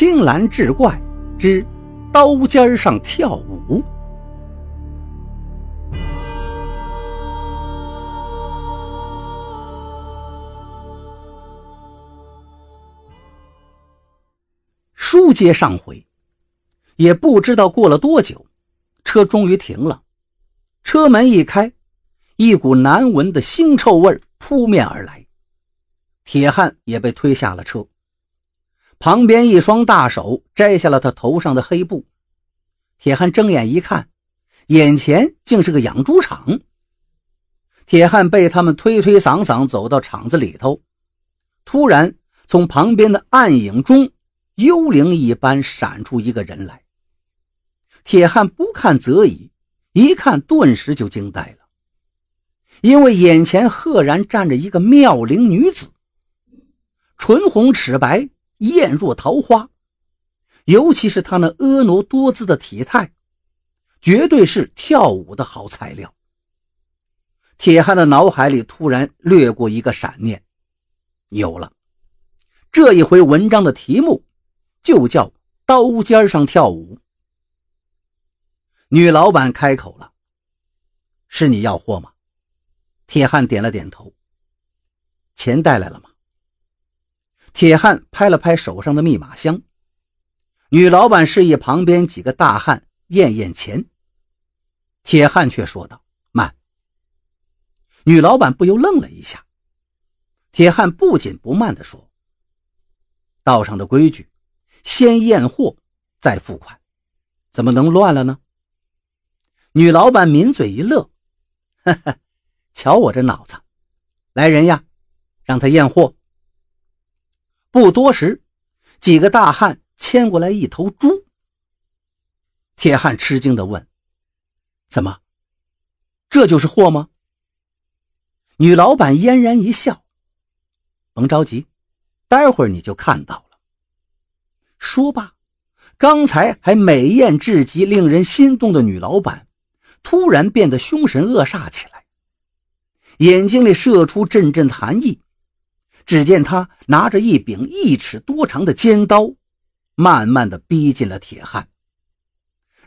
青蓝志怪之刀尖上跳舞。书接上回，也不知道过了多久，车终于停了。车门一开，一股难闻的腥臭味扑面而来。铁汉也被推下了车。旁边一双大手摘下了他头上的黑布。铁汉睁眼一看，眼前竟是个养猪场。铁汉被他们推推搡搡走到厂子里头，突然从旁边的暗影中。幽灵一般闪出一个人来，铁汉不看则已，一看顿时就惊呆了，因为眼前赫然站着一个妙龄女子，唇红齿白，艳若桃花，尤其是她那婀娜多姿的体态，绝对是跳舞的好材料。铁汉的脑海里突然掠过一个闪念，有了，这一回文章的题目。就叫刀尖上跳舞。女老板开口了：“是你要货吗？”铁汉点了点头。钱带来了吗？铁汉拍了拍手上的密码箱。女老板示意旁边几个大汉验验钱。铁汉却说道：“慢。”女老板不由愣了一下。铁汉不紧不慢地说：“道上的规矩。”先验货，再付款，怎么能乱了呢？女老板抿嘴一乐，哈哈，瞧我这脑子！来人呀，让他验货。不多时，几个大汉牵过来一头猪。铁汉吃惊地问：“怎么，这就是货吗？”女老板嫣然一笑：“甭着急，待会儿你就看到了。”说罢，刚才还美艳至极、令人心动的女老板，突然变得凶神恶煞起来，眼睛里射出阵阵寒意。只见他拿着一柄一尺多长的尖刀，慢慢的逼近了铁汉，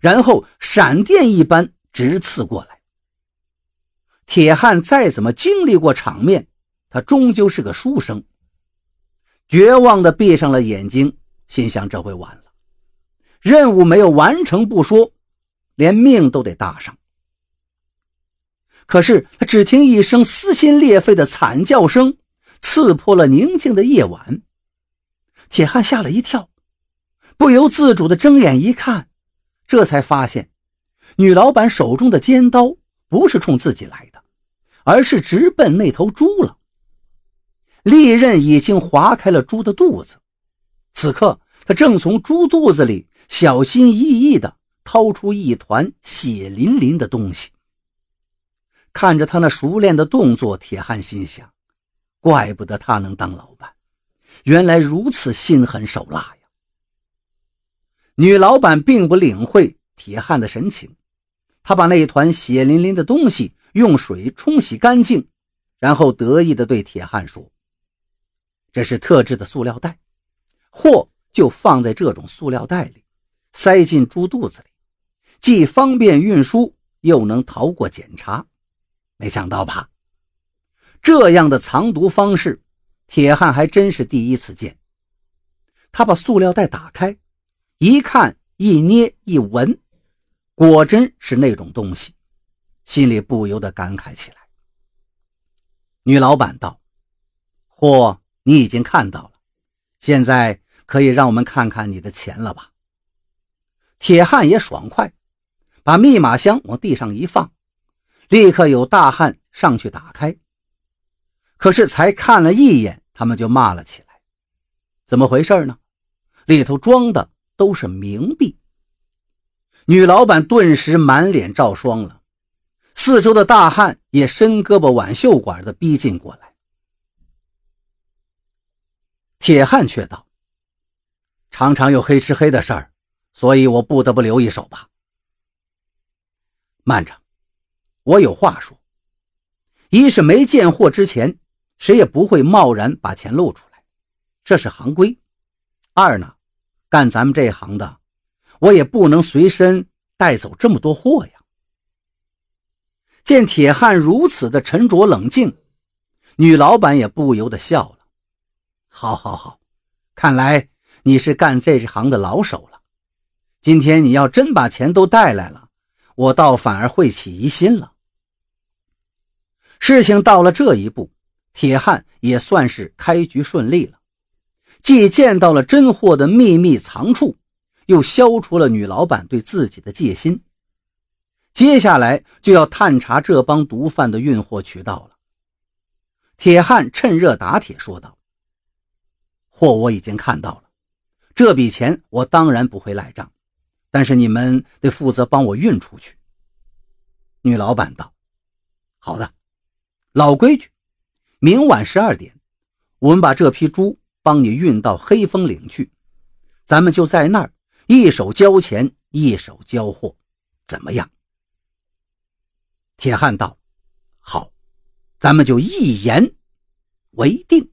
然后闪电一般直刺过来。铁汉再怎么经历过场面，他终究是个书生，绝望的闭上了眼睛。心想：这回完了，任务没有完成不说，连命都得搭上。可是他只听一声撕心裂肺的惨叫声，刺破了宁静的夜晚。铁汉吓了一跳，不由自主的睁眼一看，这才发现，女老板手中的尖刀不是冲自己来的，而是直奔那头猪了。利刃已经划开了猪的肚子，此刻。他正从猪肚子里小心翼翼地掏出一团血淋淋的东西。看着他那熟练的动作，铁汉心想：怪不得他能当老板，原来如此心狠手辣呀！女老板并不领会铁汉的神情，她把那一团血淋淋的东西用水冲洗干净，然后得意地对铁汉说：“这是特制的塑料袋，货。”就放在这种塑料袋里，塞进猪肚子里，既方便运输，又能逃过检查。没想到吧？这样的藏毒方式，铁汉还真是第一次见。他把塑料袋打开，一看、一捏、一闻，果真是那种东西，心里不由得感慨起来。女老板道：“货你已经看到了，现在。”可以让我们看看你的钱了吧？铁汉也爽快，把密码箱往地上一放，立刻有大汉上去打开。可是才看了一眼，他们就骂了起来：“怎么回事呢？里头装的都是冥币！”女老板顿时满脸照霜了，四周的大汉也伸胳膊挽袖管的逼近过来。铁汉却道。常常有黑吃黑的事儿，所以我不得不留一手吧。慢着，我有话说。一是没见货之前，谁也不会贸然把钱露出来，这是行规。二呢，干咱们这行的，我也不能随身带走这么多货呀。”见铁汉如此的沉着冷静，女老板也不由得笑了。好，好，好，看来你是干这行的老手了。今天你要真把钱都带来了，我倒反而会起疑心了。事情到了这一步，铁汉也算是开局顺利了，既见到了真货的秘密藏处，又消除了女老板对自己的戒心。接下来就要探查这帮毒贩的运货渠道了。铁汉趁热打铁说道：“货我已经看到了，这笔钱我当然不会赖账，但是你们得负责帮我运出去。”女老板道：“好的，老规矩，明晚十二点，我们把这批猪帮你运到黑风岭去，咱们就在那儿一手交钱一手交货，怎么样？”铁汉道：“好，咱们就一言为定。”